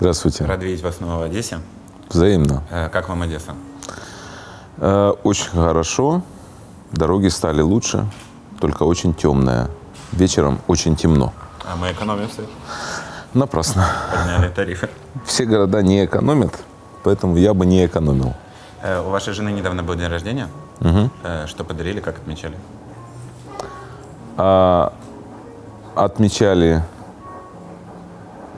Здравствуйте. Рад видеть вас снова в Одессе. Взаимно. Э, Как вам Одесса? Э, Очень хорошо. Дороги стали лучше, только очень темная. Вечером очень темно. А мы экономим все. Напрасно. Подняли тарифы. Все города не экономят, поэтому я бы не экономил. Э, У вашей жены недавно был день рождения. Э, Что подарили, как отмечали? А отмечали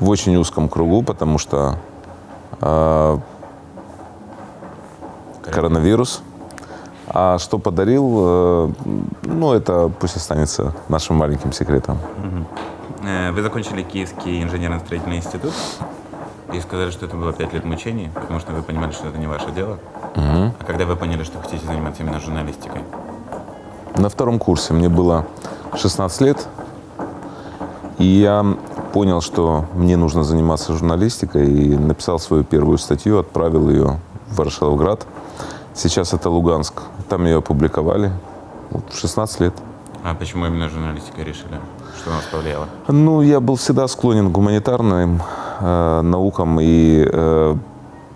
в очень узком кругу, потому что а, коронавирус. А что подарил, э, ну, это пусть останется нашим маленьким секретом. Э, Вы закончили Киевский инженерно-строительный институт и сказали, что это было пять лет мучений, потому что вы понимали, что это не ваше дело. А когда вы поняли, что хотите заниматься именно журналистикой? На втором курсе мне было 16 лет, и я понял, что мне нужно заниматься журналистикой, и написал свою первую статью, отправил ее в Ворошиловград. Сейчас это Луганск. Там ее опубликовали в 16 лет. А почему именно журналистикой решили? Что на вас повлияло? Ну, я был всегда склонен к гуманитарным э, наукам, и э,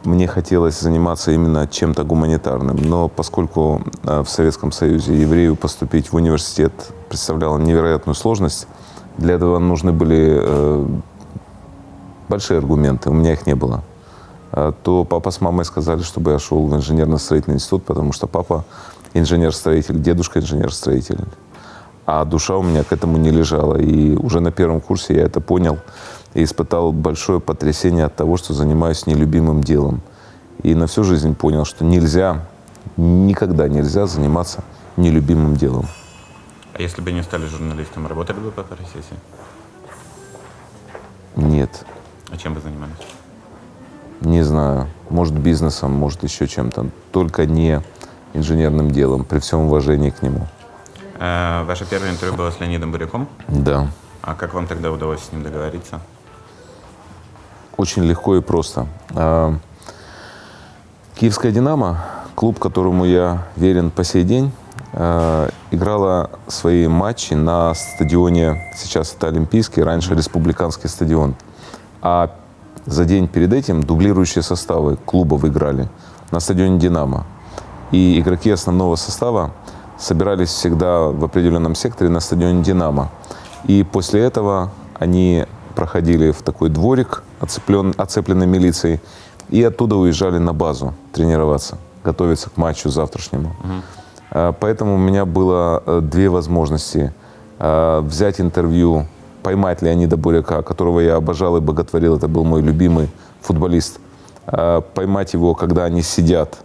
мне хотелось заниматься именно чем-то гуманитарным. Но поскольку э, в Советском Союзе еврею поступить в университет представляло невероятную сложность, для этого нужны были э, большие аргументы, у меня их не было. А То папа с мамой сказали, чтобы я шел в инженерно-строительный институт, потому что папа инженер-строитель, дедушка инженер-строитель. А душа у меня к этому не лежала. И уже на первом курсе я это понял и испытал большое потрясение от того, что занимаюсь нелюбимым делом. И на всю жизнь понял, что нельзя, никогда нельзя заниматься нелюбимым делом. А если бы не стали журналистом, работали бы по профессии? Нет, А чем бы занимались? не знаю. Может, бизнесом, может, еще чем-то. Только не инженерным делом, при всем уважении к нему. Э, Ваше первое интервью было с Леонидом Буряком. Да. А как вам тогда удалось с ним договориться? Очень легко и просто. А, Киевская «Динамо», клуб, которому я верен по сей день, а, играла свои матчи на стадионе, сейчас это Олимпийский, раньше Республиканский стадион. А за день перед этим дублирующие составы клубов играли на стадионе «Динамо». И игроки основного состава собирались всегда в определенном секторе на стадионе «Динамо». И после этого они проходили в такой дворик, оцеплен, оцепленный милицией, и оттуда уезжали на базу тренироваться, готовиться к матчу завтрашнему. А, Поэтому у меня было э, две возможности. А, Взять интервью, поймать Леонида Буряка, которого я обожал и боготворил, это был мой любимый футболист. А, Поймать его, когда они сидят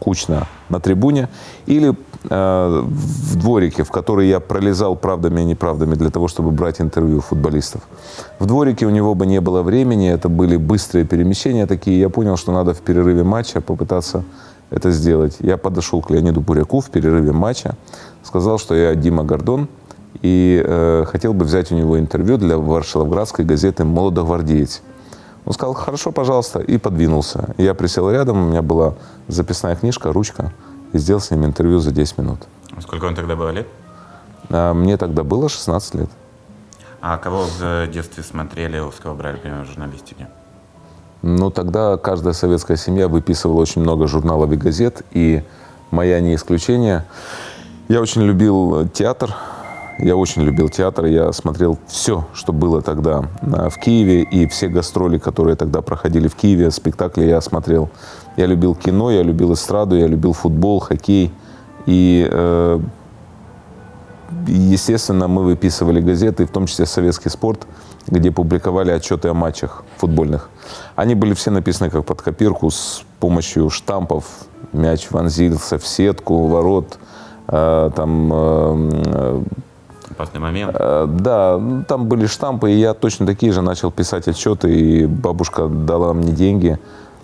кучно на трибуне, или э, в дворике, в который я пролезал правдами и неправдами для того, чтобы брать интервью футболистов. В дворике у него бы не было времени, это были быстрые перемещения такие. Я понял, что надо в перерыве матча попытаться это сделать. Я подошел к Леониду Буряку в перерыве матча, сказал, что я Дима Гордон, и э, хотел бы взять у него интервью для Варшиловградской газеты «Молодогвардеец». Он сказал, хорошо, пожалуйста, и подвинулся. Я присел рядом, у меня была записная книжка, ручка, и сделал с ним интервью за 10 минут. Сколько вам тогда было лет? А Мне тогда было 16 лет. А кого в детстве смотрели, с кого брали пример в журналистике? Ну, тогда каждая советская семья выписывала очень много журналов и газет, и моя не исключение. Я очень любил театр, я очень любил театр, я смотрел все, что было тогда а, в Киеве, и все гастроли, которые тогда проходили в Киеве, спектакли я смотрел. Я любил кино, я любил эстраду, я любил футбол, хоккей. И, э, естественно, мы выписывали газеты, в том числе «Советский спорт», где публиковали отчеты о матчах футбольных. Они были все написаны как под копирку с помощью штампов. Мяч вонзился в сетку, ворот, э, там э, Опасный момент. Э, Да, ну, там были штампы, и я точно такие же начал писать отчеты, и бабушка дала мне деньги,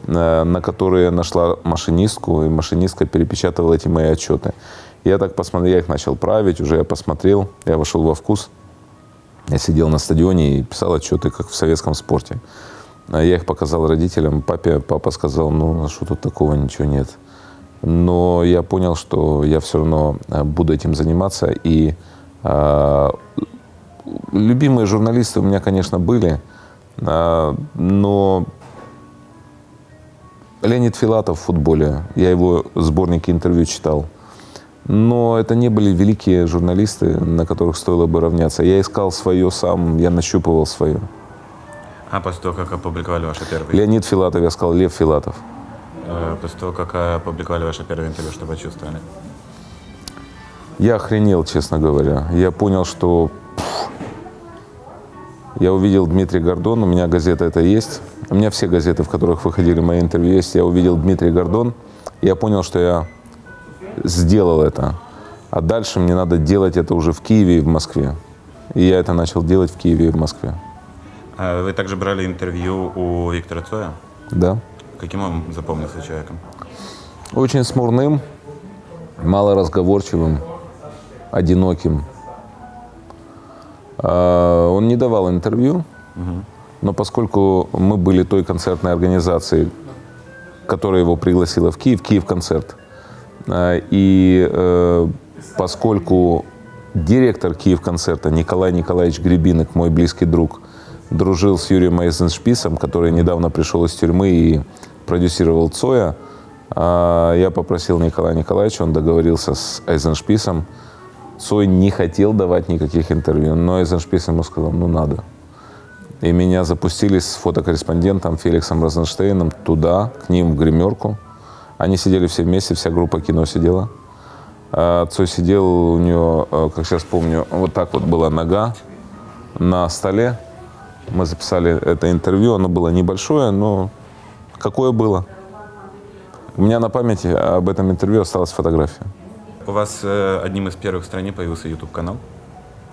э, на которые нашла машинистку, и машинистка перепечатывала эти мои отчеты. Я так посмотрел, я их начал править, уже я посмотрел, я вошел во вкус. Я сидел на стадионе и писал отчеты, как в советском спорте. А Я их показал родителям, папе, папа сказал, ну, а что тут такого, ничего нет. Но я понял, что я все равно э, буду этим заниматься, и а, Любимые журналисты у меня, конечно, были. А, но Леонид Филатов в футболе, я его сборники интервью читал. Но это не были великие журналисты, на которых стоило бы равняться. Я искал свое сам, я нащупывал свое. А после того, как опубликовали ваше первое... Леонид Филатов, я сказал Лев Филатов. Э, После того, как опубликовали ваше первое интервью, что почувствовали? Я охренел, честно говоря. Я понял, что я увидел Дмитрий Гордон, у меня газета это есть. У меня все газеты, в которых выходили мои интервью, есть. Я увидел Дмитрий Гордон. Я понял, что я сделал это. А дальше мне надо делать это уже в Киеве и в Москве. И я это начал делать в Киеве и в Москве. А Вы также брали интервью у Виктора Цоя. Да. Каким он запомнился человеком? Очень смурным, малоразговорчивым, одиноким. А, Он не давал интервью, но поскольку мы были той концертной организацией, которая его пригласила в Киев, Киев концерт, и э, поскольку директор Киев концерта Николай Николаевич Гребинок, мой близкий друг, дружил с Юрием Эйзеншписом, который недавно пришел из тюрьмы и продюсировал Цоя, а, я попросил Николая Николаевича, он договорился с Эйзеншписом. Цой не хотел давать никаких интервью, но Эйзеншпис ему сказал, ну надо. И меня запустили с фотокорреспондентом Феликсом Розенштейном туда, к ним в гримерку. Они сидели все вместе, вся группа кино сидела. А Цой сидел, у него, э, как сейчас помню, вот так вот была нога на столе. Мы записали это интервью, оно было небольшое, но какое было. У меня на памяти об этом интервью осталась фотография. У вас э, одним из первых в стране появился YouTube-канал?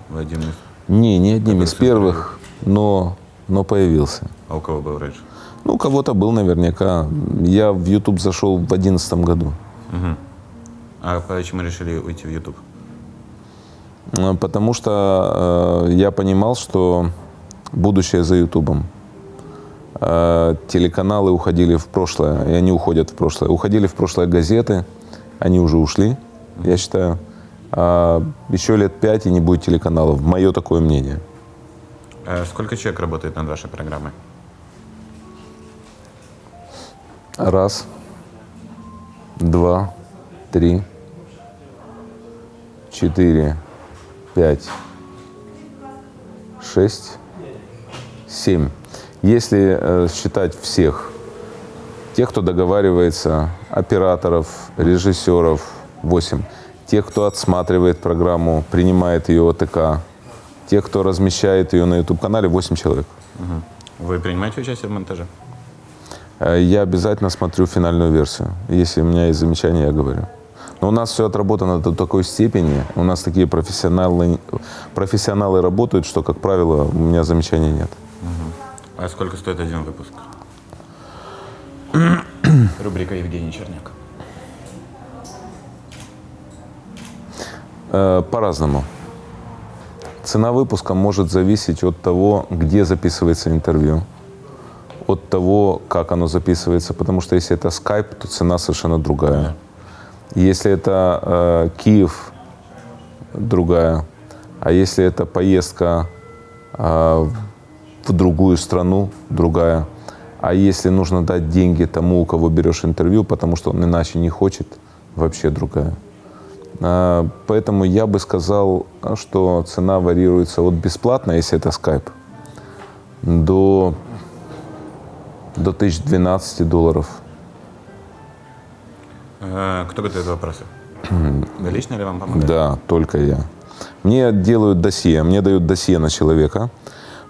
Вы один из... Не, не одним из первых, но, но появился. А у кого был раньше? Ну, кого-то был наверняка. Я в YouTube зашел в 2011 году. Мгм. А почему решили уйти в YouTube? Э, Потому что э, я понимал, что будущее за Ютубом. Э, телеканалы уходили в прошлое, и они уходят в прошлое. Уходили в прошлое газеты, они уже ушли, я считаю. А еще лет пять и не будет телеканалов. Мое такое мнение. Э, Сколько человек работает над вашей программой? Раз, два, три, четыре, пять, шесть, семь. Если э, считать всех, тех, кто договаривается, операторов, режиссеров, восемь. Тех, кто отсматривает программу, принимает ее ОТК, тех, кто размещает ее на YouTube-канале, восемь человек. Вы принимаете участие в монтаже? Э, Я обязательно смотрю финальную версию. Если у меня есть замечания, я говорю. Но у нас все отработано до такой степени, у нас такие профессионалы, профессионалы работают, что, как правило, у меня замечаний нет. А сколько стоит один выпуск? Рубрика Евгений Черняк. Э, По-разному. Цена выпуска может зависеть от того, где записывается интервью, от того, как оно записывается, потому что если это скайп, то цена совершенно другая. Если это э, Киев, другая. А если это поездка э, в другую страну, другая. А если нужно дать деньги тому, у кого берешь интервью, потому что он иначе не хочет, вообще другая. А, Поэтому я бы сказал, что цена варьируется от бесплатно, если это скайп, до, до 1012 долларов. Э, Кто готовит вопросы? Вы лично ли вам помогает? Да, только я. Мне делают досье, мне дают досье на человека,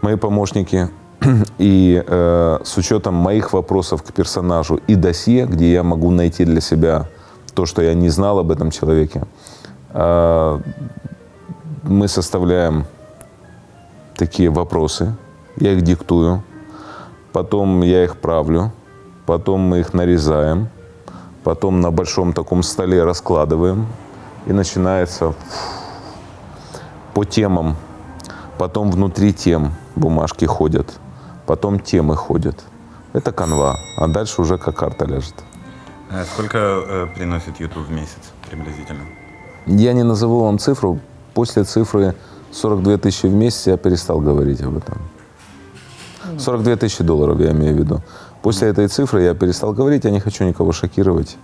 мои помощники, и э, с учетом моих вопросов к персонажу и досье, где я могу найти для себя то, что я не знал об этом человеке, э, мы составляем такие вопросы, я их диктую, потом я их правлю, потом мы их нарезаем, потом на большом таком столе раскладываем, и начинается по темам, потом внутри тем бумажки ходят, потом темы ходят. Это канва, а дальше уже как карта ляжет. Э, Сколько э, приносит YouTube в месяц приблизительно? Я не назову вам цифру. После цифры 42 тысячи в месяц я перестал говорить об этом. 42 тысячи долларов, я имею в виду. После этой цифры я перестал говорить, я не хочу никого шокировать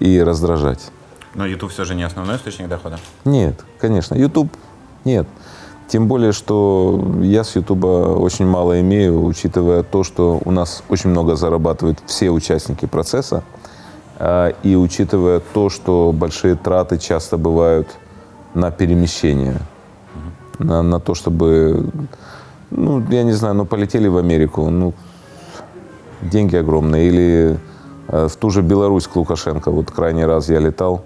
и раздражать. Но YouTube все же не основной источник дохода? Нет, конечно. YouTube нет. Тем более, что я с YouTube очень мало имею, учитывая то, что у нас очень много зарабатывают все участники процесса, а, и учитывая то, что большие траты часто бывают на перемещение, на, на то, чтобы, ну, я не знаю, ну, полетели в Америку, ну, деньги огромные, или э, в ту же Беларусь к Лукашенко, вот крайний раз я летал,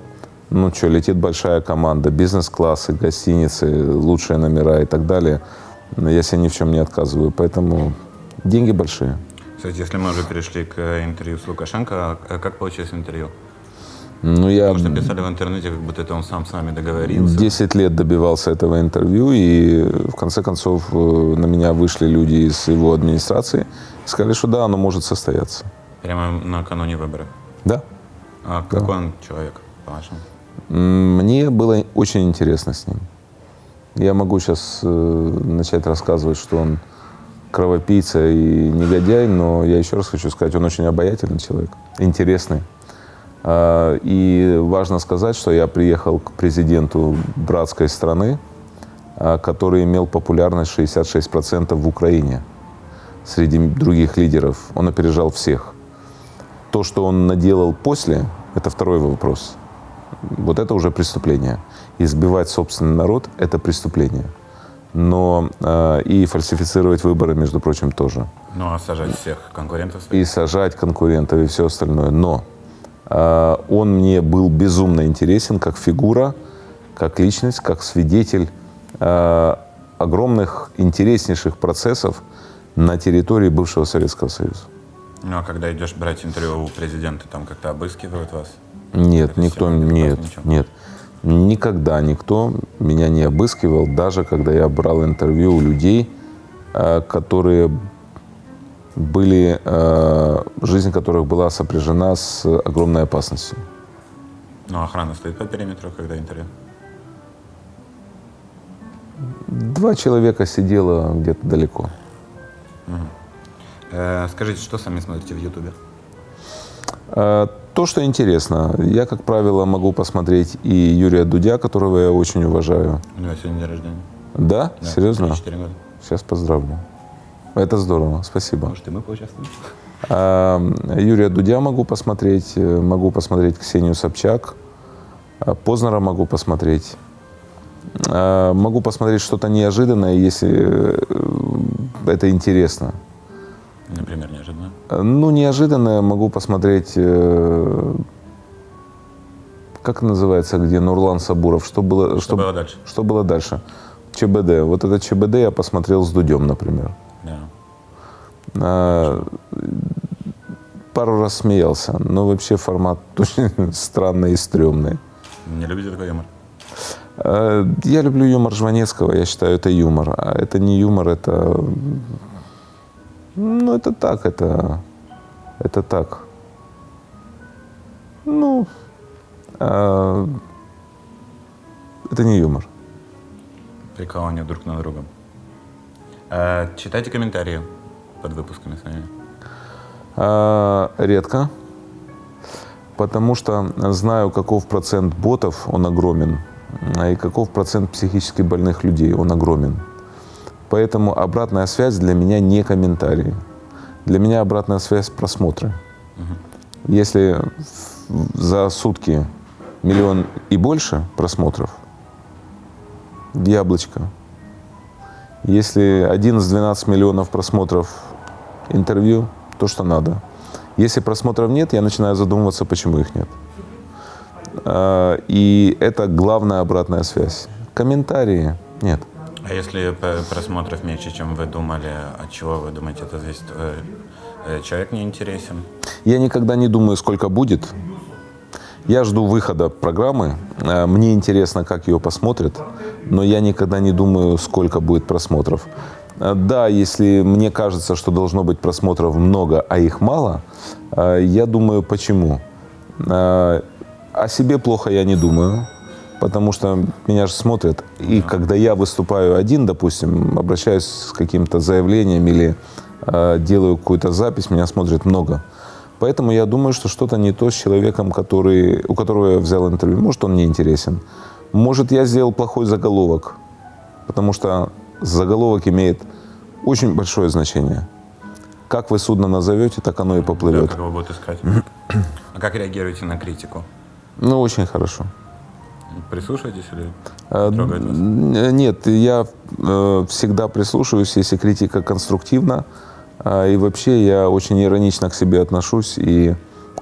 ну что, летит большая команда, бизнес-классы, гостиницы, лучшие номера и так далее. Но я себе ни в чем не отказываю, поэтому деньги большие. Кстати, если мы уже перешли к интервью с Лукашенко, а как получилось интервью? Ну, я... Потому что писали в интернете, как будто это он сам с вами договорился. Десять лет добивался этого интервью, и в конце концов э, на меня вышли люди из его администрации сказали, что да, оно может состояться. Прямо накануне выборов? Да. А какой да. он человек, по-вашему? Мне было очень интересно с ним. Я могу сейчас э, начать рассказывать, что он кровопийца и негодяй, но я еще раз хочу сказать, он очень обаятельный человек, интересный. А, и важно сказать, что я приехал к президенту братской страны, а, который имел популярность 66% в Украине среди других лидеров. Он опережал всех. То, что он наделал после, это второй вопрос. Вот это уже преступление. Избивать собственный народ – это преступление. Но э, и фальсифицировать выборы, между прочим, тоже. Ну, а сажать всех конкурентов? И сажать конкурентов и все остальное. Но он мне был безумно интересен как фигура, как личность, как свидетель э, огромных, интереснейших процессов на территории бывшего Советского Союза. Ну, а когда идешь брать интервью у президента, там как-то обыскивают вас? Нет, Это никто, нет, нет. Никогда никто меня не обыскивал, даже когда я брал интервью у людей, э, которые были, э, жизнь которых была сопряжена с огромной опасностью. Ну, охрана стоит по периметру, когда интервью? Два человека сидело где-то далеко. Угу. Э, скажите, что сами смотрите в Ютубе? Э, то, что интересно. Я, как правило, могу посмотреть и Юрия Дудя, которого я очень уважаю. У него сегодня день рождения. Да? да Серьезно? 4 года. Сейчас поздравлю. Это здорово, спасибо. Может, и мы поучаствуем? А, Юрия Дудя могу посмотреть, э, могу посмотреть Ксению Собчак, а, Познера могу посмотреть. А, могу посмотреть что-то неожиданное, если это интересно. Например, неожиданно? Ну, неожиданное могу посмотреть, э, как называется, где Нурлан Сабуров. Что было, что, что было дальше? Что было дальше? ЧБД. Вот это ЧБД я посмотрел с Дудем, например. А, пару раз смеялся, но вообще формат очень странный и стрёмный. Не любите такой юмор? А, я люблю юмор Жванецкого, я считаю, это юмор. А это не юмор, это ну, это так, это, это так. Ну, э, это не юмор. Прикалывание друг на друга. А, читайте комментарии под выпусками своими. А, редко, потому что знаю, каков процент ботов, он огромен, и каков процент психически больных людей, он огромен. Поэтому обратная связь для меня не комментарии. Для меня обратная связь просмотры. Угу. Если за сутки миллион и больше просмотров, яблочко. Если 11-12 миллионов просмотров интервью, то, что надо. Если просмотров нет, я начинаю задумываться, почему их нет. А, и это главная обратная связь. Комментарии нет. А если просмотров меньше, чем вы думали, от чего вы думаете, это зависит? Э, э, человек не интересен? Я никогда не думаю, сколько будет. Я жду выхода программы. Э, мне интересно, как ее посмотрят, но я никогда не думаю, сколько будет просмотров. Да, если мне кажется, что должно быть просмотров много, а их мало, я думаю, почему. О себе плохо я не думаю потому что меня же смотрят. И когда я выступаю один, допустим, обращаюсь с каким-то заявлением или э, делаю какую-то запись, меня смотрит много. Поэтому я думаю, что что-то не то с человеком, который, у которого я взял интервью. Может, он не интересен. Может, я сделал плохой заголовок, потому что заголовок имеет очень большое значение. Как вы судно назовете, так оно и Да, поплывет. как его будут искать. А как реагируете на критику? Ну, очень хорошо. Прислушаетесь или Э, трогает вас? н- Нет, я э, всегда прислушиваюсь, если критика конструктивна. А, И вообще я очень иронично к себе отношусь, и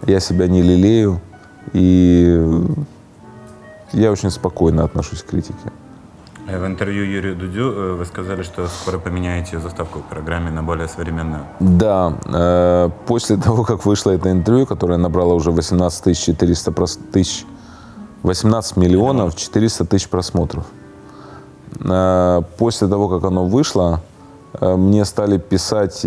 я себя не лелею, и я очень спокойно отношусь к критике. Э, В интервью Юрию Дудю э, вы сказали, что скоро поменяете заставку в программе на более современную. Да, э, после того, как вышло это интервью, которое набрало уже 18 400 прос- тысяч, 18 миллионов 400 тысяч просмотров. После того, как оно вышло, мне стали писать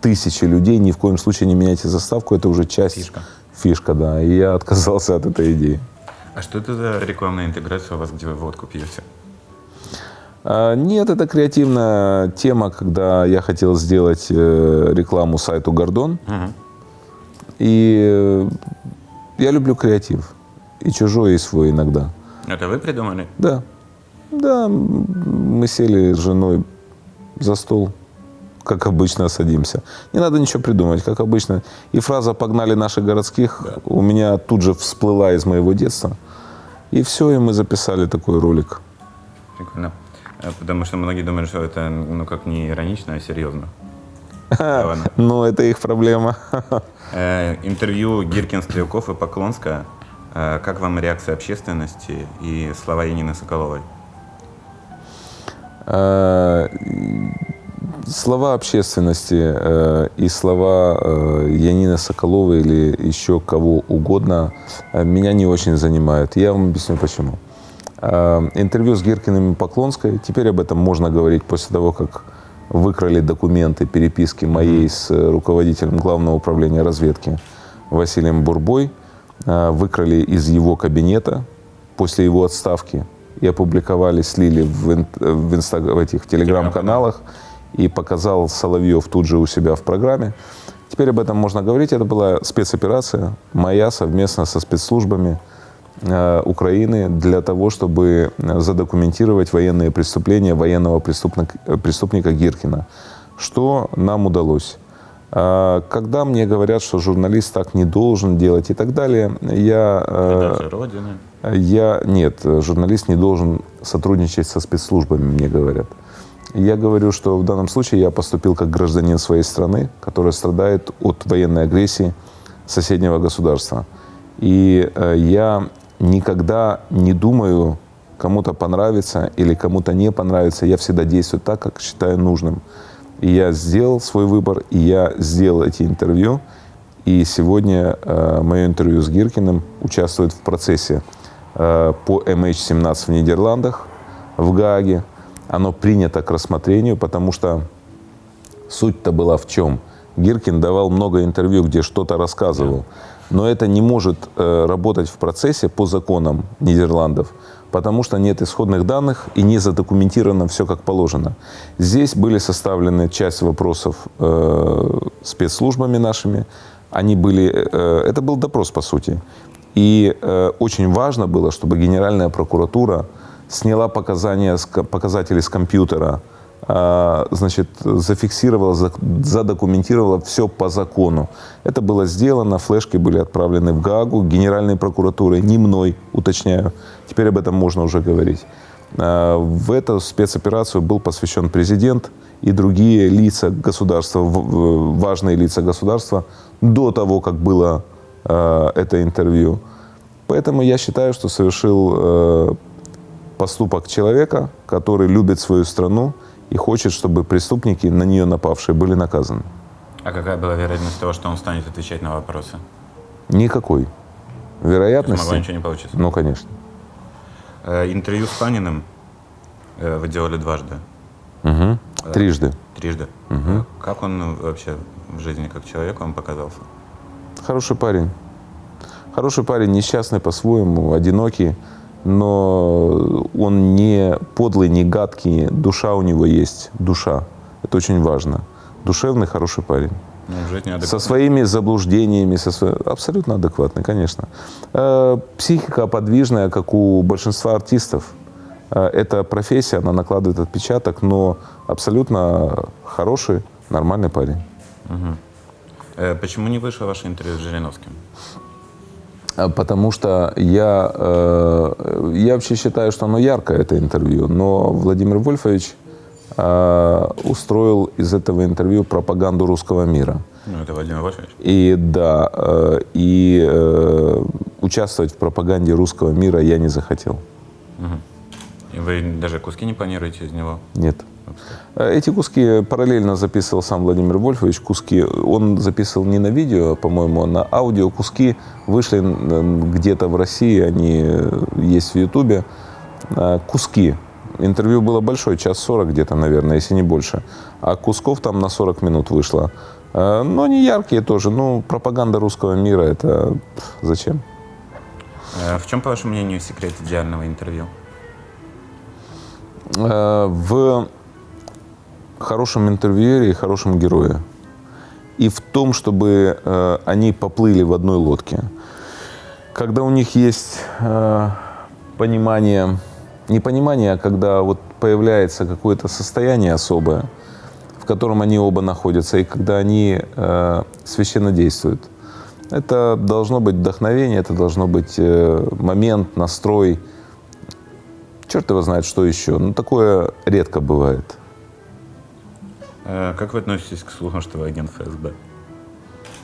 тысячи людей, ни в коем случае не меняйте заставку, это уже часть Фишка. фишка, да, и я отказался от этой идеи. А что это за рекламная интеграция у вас, где вы водку пьете? А, Нет, это креативная тема, когда я хотел сделать э, рекламу сайту Гордон. И э, я люблю креатив. И чужой, и свой иногда. Это вы придумали? Да. Да, мы сели с женой за стол, как обычно садимся. Не надо ничего придумывать, как обычно. И фраза «погнали наших городских» у меня тут же всплыла из моего детства. И все, и мы записали такой ролик. Прикольно. Э, Потому что многие думают, что это ну как не иронично, а серьезно. Но это их проблема. Э, Интервью Гиркин, Стрелков и Поклонская. Э, Как вам реакция общественности и слова Янины Соколовой? Слова общественности и слова Янины Соколовой или еще кого угодно меня не очень занимают. Я вам объясню почему. Э, Интервью с Гиркиным и Поклонской, теперь об этом можно говорить после того, как выкрали документы, переписки моей с э, руководителем Главного управления разведки Василием Бурбой, э, выкрали из его кабинета после его отставки и опубликовали, слили в, ин- в, инста- в этих телеграм-каналах и показал Соловьев тут же у себя в программе. Теперь об этом можно говорить. Это была спецоперация моя совместно со спецслужбами э, Украины для того, чтобы э, задокументировать военные преступления военного преступника, э, Гиркина. Что нам удалось? Когда мне говорят, что журналист так не должен делать и так далее, я э, Родины. я нет, журналист не должен сотрудничать со спецслужбами, мне говорят. Я говорю, что в данном случае я поступил как гражданин своей страны, которая страдает от военной агрессии соседнего государства. И э, я никогда не думаю, кому-то понравится или кому-то не понравится. Я всегда действую так, как считаю нужным. И я сделал свой выбор, и я сделал эти интервью. И сегодня э, мое интервью с Гиркиным участвует в процессе э, по MH17 в Нидерландах, в Гааге. Оно принято к рассмотрению, потому что суть-то была в чем? Гиркин давал много интервью, где что-то рассказывал. Но это не может э, работать в процессе по законам Нидерландов, потому что нет исходных данных и не задокументировано все как положено. Здесь были составлены часть вопросов э, спецслужбами нашими. Они были, э, это был допрос, по сути. И э, очень важно было, чтобы Генеральная прокуратура сняла показания, показатели с компьютера, значит, зафиксировала, задокументировала все по закону. Это было сделано, флешки были отправлены в Гаагу, Генеральной прокуратурой, не мной, уточняю. Теперь об этом можно уже говорить. А, В эту спецоперацию был посвящен президент и другие лица государства, важные лица государства, до того, как было э, это интервью. Поэтому я считаю, что совершил э, поступок человека, который любит свою страну и хочет, чтобы преступники, на нее напавшие, были наказаны. А какая была вероятность того, что он станет отвечать на вопросы? Никакой. Вероятности? могло ничего не получиться. Ну, конечно. Э, Интервью с Паниным э, вы делали дважды, Мгм. Трижды. трижды. Э, Как он вообще в жизни как человек вам показался? Хороший парень. Хороший парень, несчастный по-своему, одинокий, но он не подлый, не гадкий. Душа у него есть, душа. Это очень важно. душевный, хороший парень. Ну, Со своими заблуждениями, со сво- абсолютно адекватный, конечно. Э, Психика подвижная, как у большинства артистов. Э, Эта профессия, она накладывает отпечаток, но абсолютно хороший, нормальный парень. Э, Почему не вышло ваше интервью с Жириновским? А, Потому что я, э, я вообще считаю, что оно яркое, это интервью. Но Владимир Вольфович э, устроил из этого интервью пропаганду русского мира. Ну, это Владимир Вольфович. И да, э, и э, участвовать в пропаганде русского мира я не захотел. И вы даже куски не планируете из него? Нет. Эти куски параллельно записывал сам Владимир Вольфович. Куски он записывал не на видео, по-моему, а на аудио. Куски вышли где-то в России, они э, есть в Ютубе. Э, Куски. Интервью было большое, час сорок где-то, наверное, если не больше. А кусков там на 40 минут вышло. Э, Но не яркие тоже. Ну, пропаганда русского мира, это зачем? Э, В чем, по вашему мнению, секрет идеального интервью? Э, в хорошем интервьюере и хорошем герое. И в том, чтобы э, они поплыли в одной лодке. Когда у них есть э, понимание, не понимание, а когда вот появляется какое-то состояние особое, в котором они оба находятся, и когда они священно действуют. Это должно быть вдохновение, это должно быть момент, настрой, Черт его знает, что еще. Ну, такое редко бывает. Э, Как вы относитесь к слухам, что вы агент ФСБ?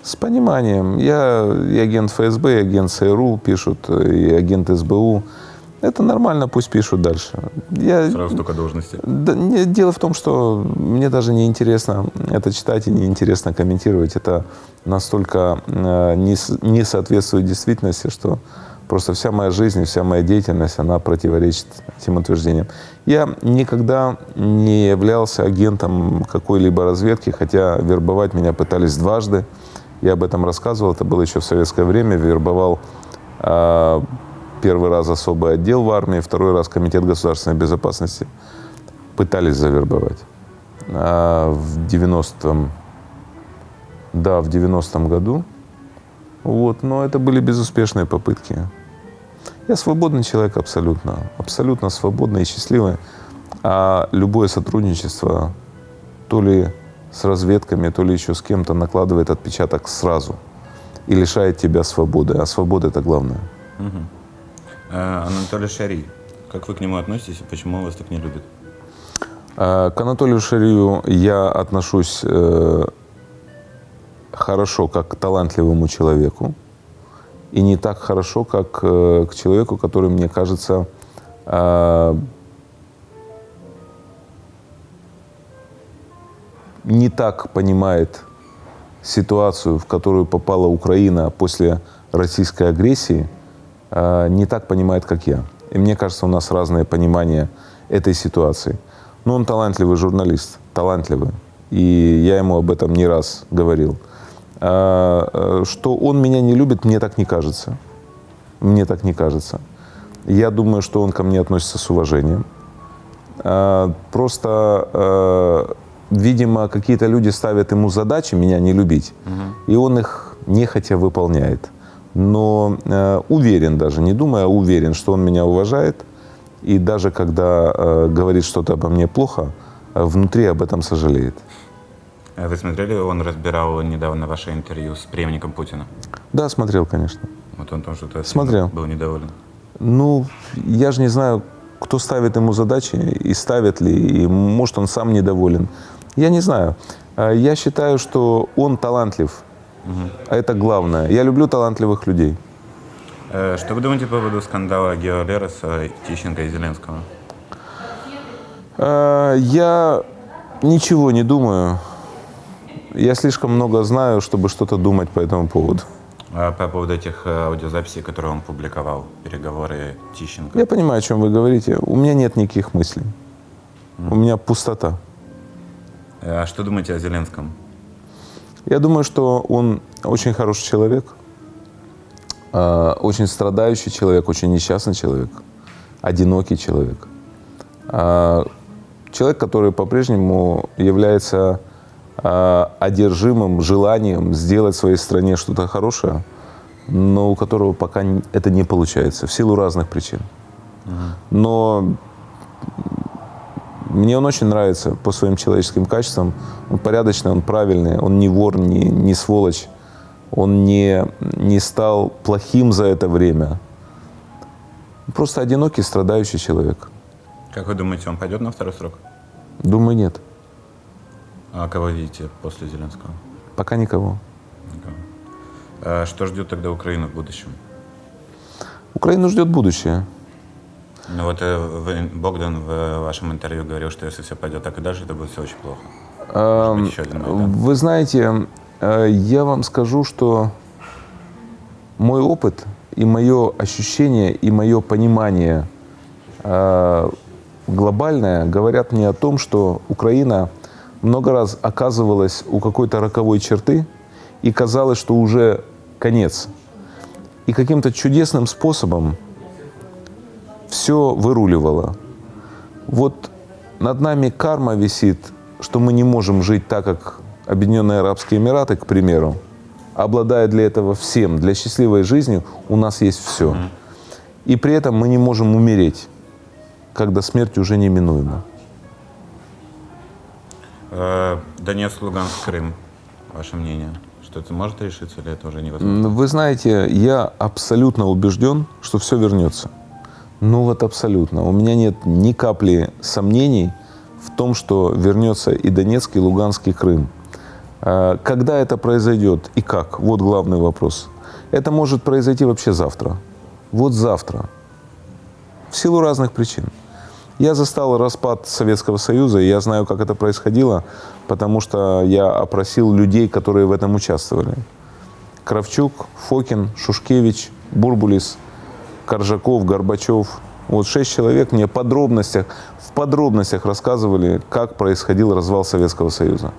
С пониманием. Я и агент ФСБ, и агент ЦРУ пишут, и агент СБУ. Это нормально, пусть пишут дальше. Я, Сразу столько должностей. Да, не- дело в том, что мне даже не интересно это читать и не интересно комментировать. Это настолько э, не, не соответствует действительности, что просто вся моя жизнь, вся моя деятельность, она противоречит этим утверждениям. Я никогда не являлся агентом какой-либо разведки, хотя вербовать меня пытались дважды. Я об этом рассказывал, это было еще в советское время. Вербовал а, первый раз особый отдел в армии, второй раз комитет государственной безопасности. Пытались завербовать. А в 90-м, да, в 90-м году. Вот, но это были безуспешные попытки. Я свободный человек абсолютно. Абсолютно свободный и счастливый. А любое сотрудничество то ли с разведками, то ли еще с кем-то накладывает отпечаток сразу и лишает тебя свободы. А свобода — это главное. Э, Анатолий Шари. Как вы к нему относитесь и почему он вас так не любит? А, К Анатолию Шарию я отношусь э, хорошо, как талантливому человеку, и не так хорошо, как э, к человеку, который, мне кажется, а, не так понимает ситуацию, в которую попала Украина после российской агрессии, а, не так понимает, как я. И мне кажется, у нас разное понимание этой ситуации. Но он талантливый журналист, талантливый. И я ему об этом не раз говорил. А, э, Что он меня не любит, мне так не кажется. Мне так не кажется. Я думаю, что он ко мне относится с уважением. А, Просто, э, видимо, какие-то люди ставят ему задачи меня не любить, и он их нехотя выполняет. Но э, уверен даже, не думая, а уверен, что он меня уважает. И даже когда говорит что-то обо мне плохо, внутри об этом сожалеет. Э, Вы смотрели, он разбирал недавно ваше интервью с преемником Путина. Да, смотрел, конечно. Вот он там что-то Смотрел. был недоволен. Ну, я же не знаю, кто ставит ему задачи и ставит ли, и может он сам недоволен. Я не знаю. А Я считаю, что он талантлив. А это главное. Я люблю талантливых людей. Э, Что вы думаете по поводу скандала Гео Лероса, Тищенко и Зеленского? Я ничего не думаю. Я слишком много знаю, чтобы что-то думать по этому поводу. А по поводу этих э, аудиозаписей, которые он публиковал, переговоры Тищенко. Я понимаю, о чем вы говорите. У меня нет никаких мыслей. У меня пустота. Э, А что думаете о Зеленском? Я думаю, что он очень хороший человек, а, очень страдающий человек, очень несчастный человек, одинокий человек. Человек, который по-прежнему является э, одержимым желанием сделать своей стране что-то хорошее, но у которого пока это не получается в силу разных причин. Но мне он очень нравится по своим человеческим качествам. Он порядочный, он правильный, он не вор, не, не сволочь. Он не, не стал плохим за это время. Просто одинокий, страдающий человек. Как вы думаете, он пойдет на второй срок? Думаю, нет. А кого видите после Зеленского? Пока никого. Никого. А Что ждет тогда Украину в будущем? Украину ждет будущее. Ну вот э, Богдан в вашем интервью говорил, что если все пойдет так и дальше, это будет все очень плохо. Может быть, Майдан. Вы знаете, э, я вам скажу, что мой опыт и мое ощущение, и мое понимание э, глобальное говорят мне о том, что Украина много раз оказывалась у какой-то роковой черты и казалось, что уже конец. И каким-то чудесным способом все выруливало. Вот над нами карма висит, что мы не можем жить так, как Объединенные Арабские Эмираты, к примеру, обладая для этого всем, для счастливой жизни у нас есть все. И при этом мы не можем умереть, когда смерть уже неминуема. Э, Донецк, Луганск, Крым. Ваше мнение? Что это может решиться или это уже невозможно? Вы знаете, я абсолютно убежден, что все вернется. Ну вот абсолютно. У меня нет ни капли сомнений в том, что вернется и Донецк, и Луганский Крым. А, Когда это произойдет и как? Вот главный вопрос. Это может произойти вообще завтра. Вот завтра. В силу разных причин. Я застал распад Советского Союза, и я знаю, как это происходило, потому что я опросил людей, которые в этом участвовали. Кравчук, Фокин, Шушкевич, Бурбулис, Коржаков, Горбачев. Вот шесть человек мне в подробностях, в подробностях рассказывали, как происходил развал Советского Союза.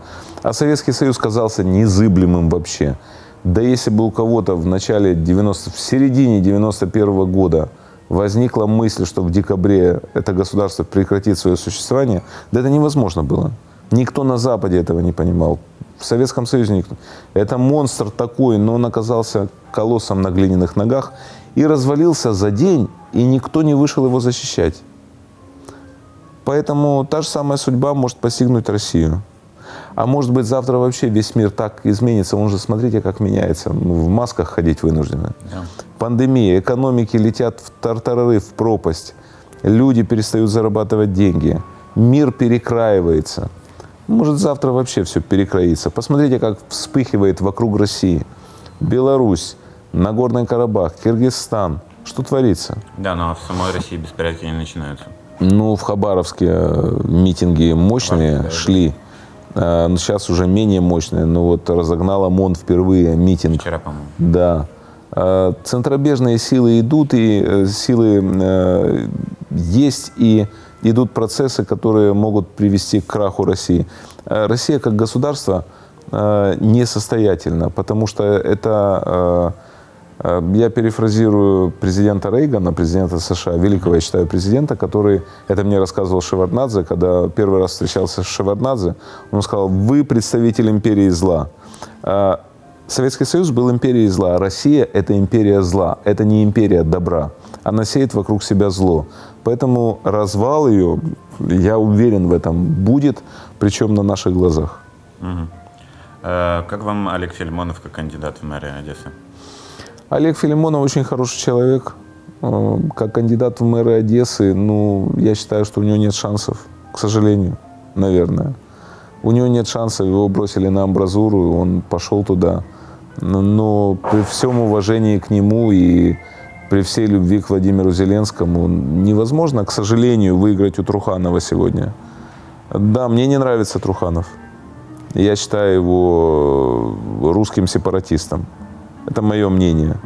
А Советский Союз казался незыблемым вообще. Да если бы у кого-то в начале 90, в середине 91 года возникла мысль, что в декабре это государство прекратит свое существование, да это невозможно было. Никто на Западе этого не понимал. В Советском Союзе никто. Это монстр такой, но он оказался колоссом на глиняных ногах и развалился за день, и никто не вышел его защищать. Поэтому та же самая судьба может постигнуть Россию. А может быть, завтра вообще весь мир так изменится. Он же, смотрите, как меняется. Мы в масках ходить вынуждены. Да. Пандемия, экономики летят в тартарары, в пропасть. Люди перестают зарабатывать деньги. Мир перекраивается. Может, завтра вообще все перекроится. Посмотрите, как вспыхивает вокруг России. Беларусь, Нагорный Карабах, Киргизстан. Что творится? Да, но в самой России беспорядки не начинаются. Ну, в Хабаровске э, митинги мощные Хабаровске, да, шли. Но сейчас уже менее мощные. Но вот разогнал ОМОН впервые митинг. Вчера, по-моему. Да. Э, Центробежные силы идут, и э, силы э, есть, и идут процессы, которые могут привести к краху России. Э, Россия как государство э, несостоятельна, потому что это, э, э, я перефразирую президента Рейгана, президента США, великого, я считаю, президента, который, это мне рассказывал Шеварднадзе, когда первый раз встречался с Шеварднадзе, он сказал, вы представитель империи зла. Э, Советский Союз был империей зла, а Россия – это империя зла, это не империя добра. Она сеет вокруг себя зло. Поэтому развал ее, я уверен в этом, будет, причем на наших глазах. Э, Как вам Олег Филимонов как кандидат в мэры Одессы? Олег Филимонов очень хороший человек. Э, Как кандидат в мэры Одессы, ну, я считаю, что у него нет шансов, к сожалению, наверное. У него нет шансов, его бросили на амбразуру, он пошел туда. Но, но при всем уважении к нему и при всей любви к Владимиру Зеленскому невозможно, к сожалению, выиграть у Труханова сегодня. Да, мне не нравится Труханов. Я считаю его русским сепаратистом. Это мое мнение.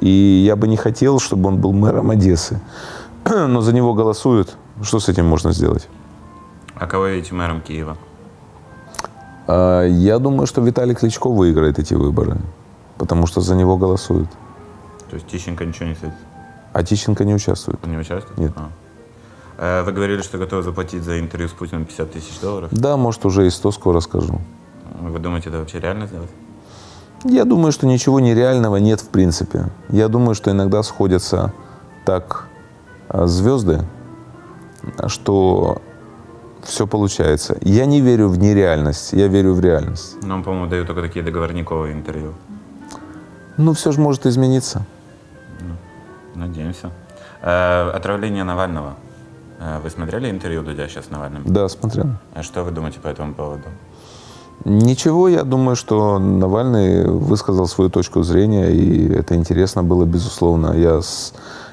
И я бы не хотел, чтобы он был мэром Одессы. Но за него голосуют. Что с этим можно сделать? А кого видите мэром Киева? А, Я думаю, что Виталий Кличко выиграет эти выборы, потому что за него голосуют. То есть Тищенко ничего не светит? А Тищенко не участвует. Он не участвует? Нет. А. Э, Вы говорили, что готовы заплатить за интервью с Путиным 50 тысяч долларов. Да, может, уже и 100 скоро скажу. Вы думаете, это вообще реально сделать? Я думаю, что ничего нереального нет в принципе. Я думаю, что иногда сходятся так а, звезды, что все получается. Я не верю в нереальность, я верю в реальность. Но он, по-моему, дает только такие договорниковые интервью. Ну, все же может измениться. Надеемся. Э, отравление Навального. Э, Вы смотрели интервью Дудя сейчас с Навальным? Да, смотрел. А что вы думаете по этому поводу? Ничего, я думаю, что Навальный высказал свою точку зрения, и это интересно было, безусловно. Я с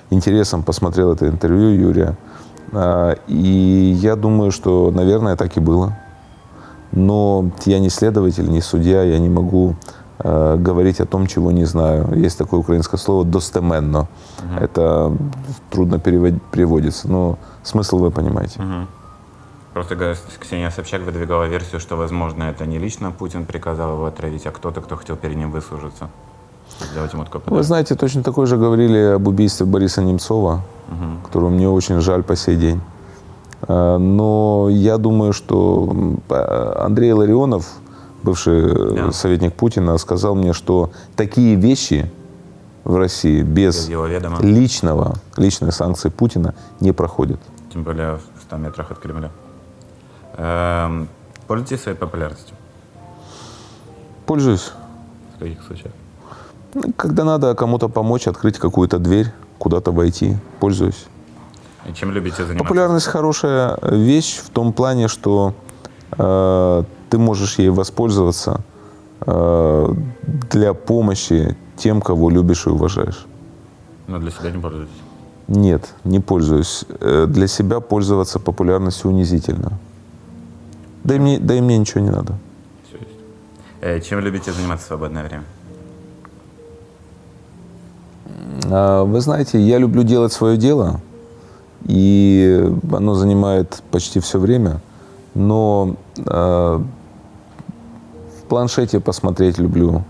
интересом посмотрел это интервью Юрия. А, И я думаю, что, наверное, так и было. Но я не следователь, не судья, я не могу э, говорить о том, чего не знаю. Есть такое украинское слово «достеменно». Это трудно перевод- переводится, но смысл вы понимаете. Мгм. Просто Ксения Собчак выдвигала версию, что, возможно, это не лично Путин приказал его отравить, а кто-то, кто хотел перед ним выслужиться. Сделать ему такой Вы знаете, точно такое же говорили об убийстве Бориса Немцова, которого мне очень жаль по сей день. А, Но я думаю, что а, Андрей Ларионов, бывший э, Да. советник Путина, сказал мне, что такие вещи в России без Без его ведома. личного, личной санкции Путина не проходят. Тем более в 100 метрах от Кремля. Эм, Пользуетесь своей популярностью? Пользуюсь. В каких случаях? Ну, Когда надо кому-то помочь, открыть какую-то дверь, куда-то войти, пользуюсь. И чем любите заниматься? Популярность хорошая вещь в том плане, что э, ты можешь ей воспользоваться э, для помощи тем, кого любишь и уважаешь. Но для себя не пользуетесь. Нет, не пользуюсь. Э, для себя пользоваться популярностью унизительно. Да и мне, да и мне ничего не надо. Все есть. Э, чем любите заниматься в свободное время? А, Вы знаете, я люблю делать свое дело, и оно занимает почти все время, но а, в планшете посмотреть люблю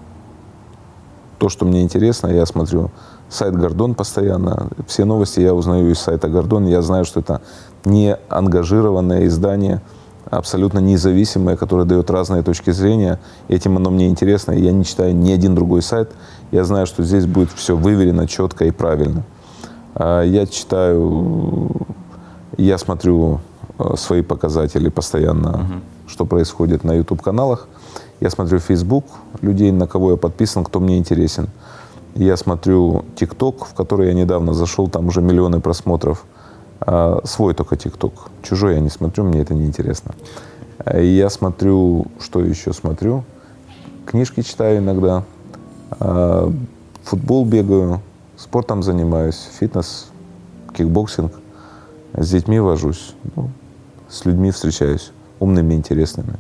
то, что мне интересно. Я смотрю сайт Гордон постоянно. Все новости я узнаю из сайта Гордон. Я знаю, что это не ангажированное издание, абсолютно независимое, которое дает разные точки зрения. Этим оно мне интересно. Я не читаю ни один другой сайт. Я знаю, что здесь будет все выверено, четко и правильно. А Я читаю, я смотрю э, свои показатели постоянно, что происходит на YouTube-каналах. Я смотрю Facebook людей, на кого я подписан, кто мне интересен. Я смотрю TikTok, в который я недавно зашел, там уже миллионы просмотров. А, свой только TikTok. Чужой я не смотрю, мне это не интересно. А, и Я смотрю, что еще смотрю? Книжки читаю иногда. А, Футбол бегаю, спортом занимаюсь, фитнес, кикбоксинг. С детьми вожусь, ну, с людьми встречаюсь, умными, интересными.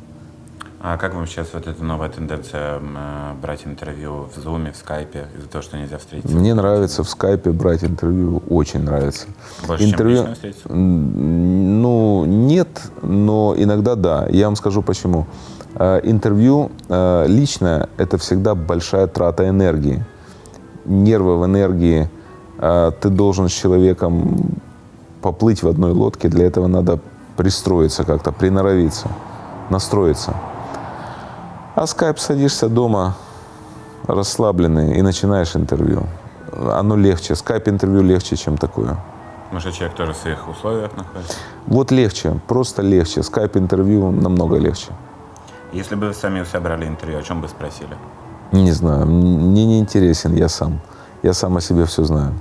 А как вам сейчас вот эта новая тенденция э, брать интервью в Zoom, в скайпе, из-за того, что нельзя встретиться? Мне нравится в скайпе брать интервью, очень нравится. Больше, чем лично встретиться? Ну, нет, но иногда да. Я вам скажу почему. Э, Интервью э, личное – это всегда большая трата энергии. Нервов, энергии. Ты должен с человеком поплыть в одной лодке. Для этого надо пристроиться как-то, приноровиться, настроиться. А скайп садишься дома, расслабленный, и начинаешь интервью. Оно легче. Скайп-интервью легче, чем такое. Может, человек тоже в своих условиях находится? Вот легче, просто легче. Скайп-интервью намного легче. Если бы вы сами у себя брали интервью, о чем бы спросили? Не знаю, мне не интересен я сам. Я сам о себе все знаю.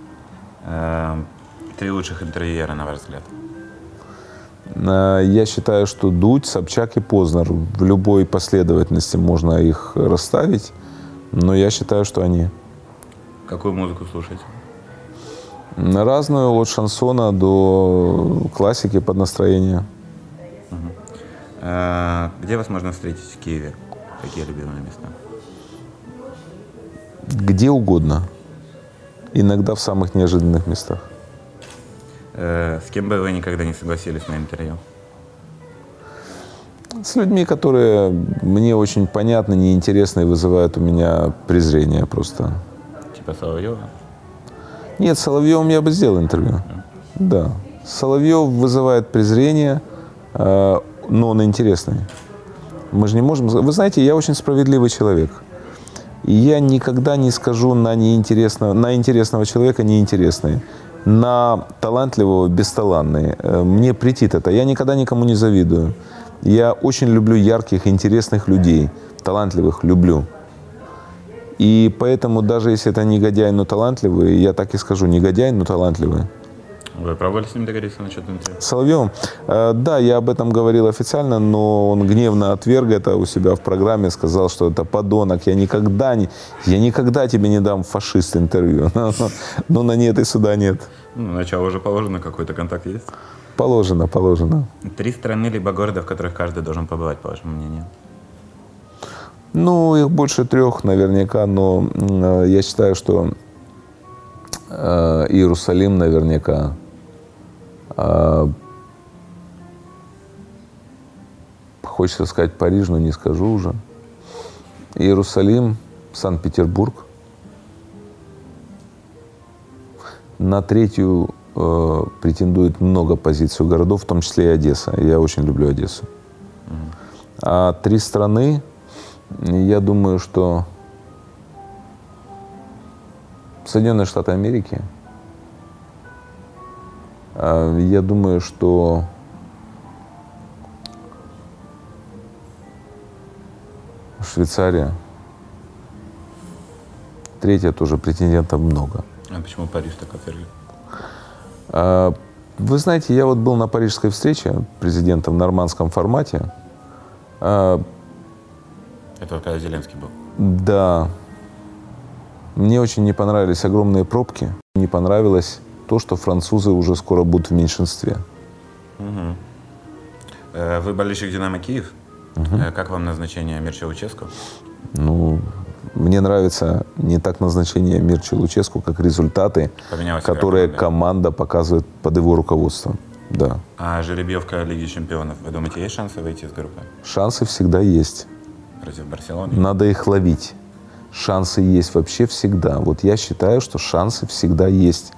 Эм, Три лучших интервьюера, на ваш взгляд. А, Я считаю, что Дудь, Собчак и Познер в любой последовательности можно их расставить, но я считаю, что они Какую музыку слушаете? разную, от шансона до классики под настроение. Э, Где вас можно встретить в Киеве? Какие любимые места? Где угодно. Иногда в самых неожиданных местах. Э, С кем бы вы никогда не согласились на интервью? С людьми, которые мне очень понятны, неинтересны и вызывают у меня презрение просто. Типа Соловьева? Нет, Соловьевым я бы сделал интервью. Да. Соловьев вызывает презрение, э, но он интересный. Мы же не можем... Вы знаете, я очень справедливый человек. И я никогда не скажу на, неинтересного, на интересного человека неинтересный, на талантливого бесталанный. Э, мне претит это. Я никогда никому не завидую. Я очень люблю ярких, интересных людей. Талантливых люблю. И поэтому даже если это негодяй, но талантливый, я так и скажу, негодяй, но талантливый. Вы пробовали с ним договориться насчет интервью? Соловьевым? Э, да, я об этом говорил официально, но он гневно отверг это у себя в программе, сказал, что это подонок, я никогда, не, я никогда тебе не дам фашист интервью. Но на нет и суда нет. Ну, начало уже положено, какой-то контакт есть? Положено, положено. Три страны либо города, в которых каждый должен побывать, по вашему мнению? Ну, их больше трех наверняка, но э, я считаю, что э, Иерусалим наверняка. Э, хочется сказать Париж, но не скажу уже. Иерусалим, Санкт-Петербург. На третью э, претендует много позиций городов, в том числе и Одесса. Я очень люблю Одессу. А три страны, я думаю, что Соединенные Штаты Америки. А, я думаю, что Швейцария. Третья тоже претендентов много. А почему Париж так отвергли? А, вы знаете, я вот был на парижской встрече президента в нормандском формате. А, Это когда Зеленский был? Да. Мне очень не понравились огромные пробки. Не понравилось то, что французы уже скоро будут в меньшинстве. Э, Вы болельщик «Динамо Киев». Э, Как вам назначение Мирча Луческу? Ну, мне нравится не так назначение Мирча Луческу, как результаты, Поменялась игра которые команды. команда показывает под его руководством. Да. А жеребьевка Лиги Чемпионов, вы думаете, есть шансы выйти из группы Шансы всегда есть. против Барселоны? Надо их ловить. Шансы есть вообще всегда. Вот я считаю, что шансы всегда есть.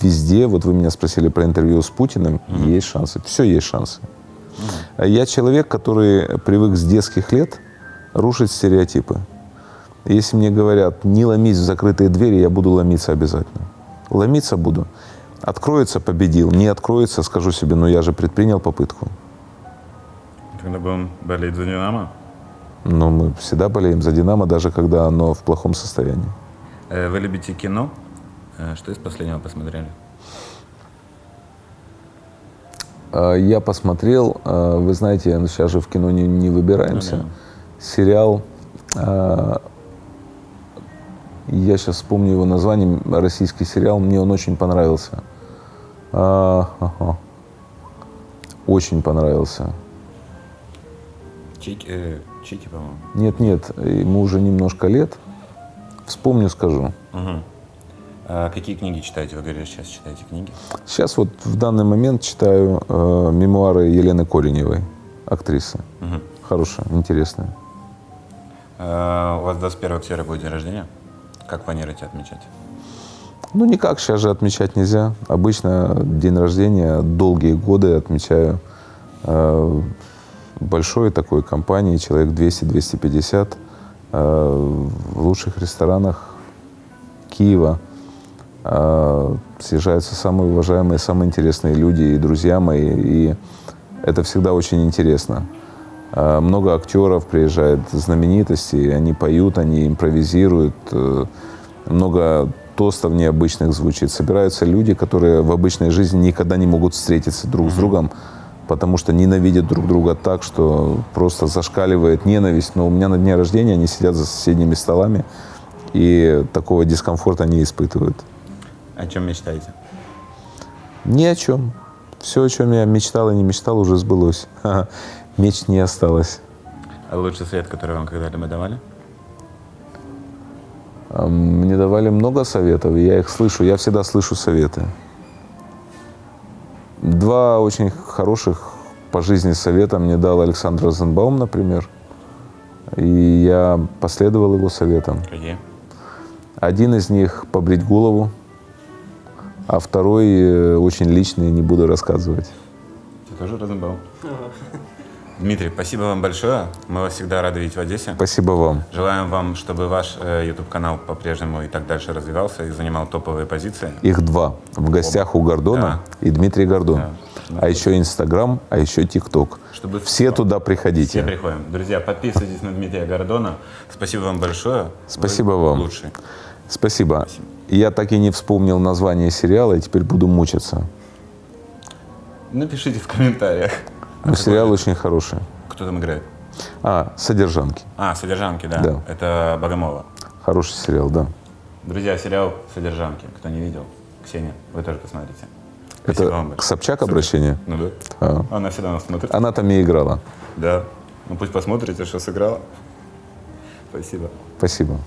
Везде, вот вы меня спросили про интервью с Путиным, есть шансы. Все есть шансы. А Я человек, который привык с детских лет рушить стереотипы. Если мне говорят, не ломись в закрытые двери, я буду ломиться обязательно. Ломиться буду. Откроется, победил. Не откроется, скажу себе, ну я же предпринял попытку. Тогда будем болеть за «Динамо». Но мы всегда болеем за «Динамо», даже когда оно в плохом состоянии. Э, Вы любите кино? Э, Что из последнего посмотрели? А, Я посмотрел, а, вы знаете, ну, сейчас же в кино не, не выбираемся. Ну да. Сериал, а, я сейчас вспомню его название, российский сериал, мне он очень понравился. Очень понравился. Чики, э, Чики, по-моему. Нет, нет, ему уже немножко лет. Вспомню, скажу. Мгм. А какие книги читаете? Вы говорили, сейчас читаете книги. Сейчас вот в данный момент читаю э, мемуары Елены Кореневой, актрисы. Мгм. Хорошая, интересная. Э, У вас 21 октября будет день рождения. Как планируете отмечать? Ну, никак, сейчас же отмечать нельзя. Обычно день рождения долгие годы отмечаю э, большой такой компании, человек 200-250, э, в лучших ресторанах Киева. Э, съезжаются самые уважаемые, самые интересные люди и друзья мои, и это всегда очень интересно. Э, Много актеров приезжает, знаменитостей, они поют, они импровизируют. э, Много тостов необычных звучит. Собираются люди, которые в обычной жизни никогда не могут встретиться друг с другом, потому что ненавидят друг друга так, что просто зашкаливает ненависть. Но у меня на дне рождения они сидят за соседними столами, и такого дискомфорта не испытывают. О чем мечтаете? Ни о чем. Все, о чем я мечтал и не мечтал, уже сбылось. Ха-ха. Мечт не осталось. А лучший совет, который вам когда-либо давали? Мне давали много советов, и я их слышу. Я всегда слышу советы. Два очень хороших по жизни совета мне дал Александр Розенбаум, например. И я последовал его советам. Какие? Один из них – побрить голову, а второй э, очень личный, не буду рассказывать. Ты тоже Розенбаум? Дмитрий, спасибо вам большое. Мы вас всегда рады видеть в Одессе. Спасибо вам. Желаем вам, чтобы ваш э, YouTube-канал по-прежнему и так дальше развивался и занимал топовые позиции. Их два. В гостях у Гордона и Дмитрий Гордон. А еще Инстаграм, а еще ТикТок. Чтобы Все туда Все приходите. приходим. Друзья, подписывайтесь на Дмитрия Гордона. Спасибо вам большое. Спасибо Вы вам. Лучший. Спасибо. Я так и не вспомнил название сериала, и теперь буду мучиться. Напишите в комментариях. Но сериал очень хороший. Кто там играет? А, «Содержанки». А, «Содержанки», да. Да. Это Богомолова. Хороший сериал, да. Друзья, сериал «Содержанки». Кто не видел, Ксения, вы тоже посмотрите. Спасибо Это вам к. Собчак обращение? Ну да. А. Она всегда нас смотрит. Она там и играла. Да. Ну пусть посмотрите, что сыграла. Спасибо. Спасибо.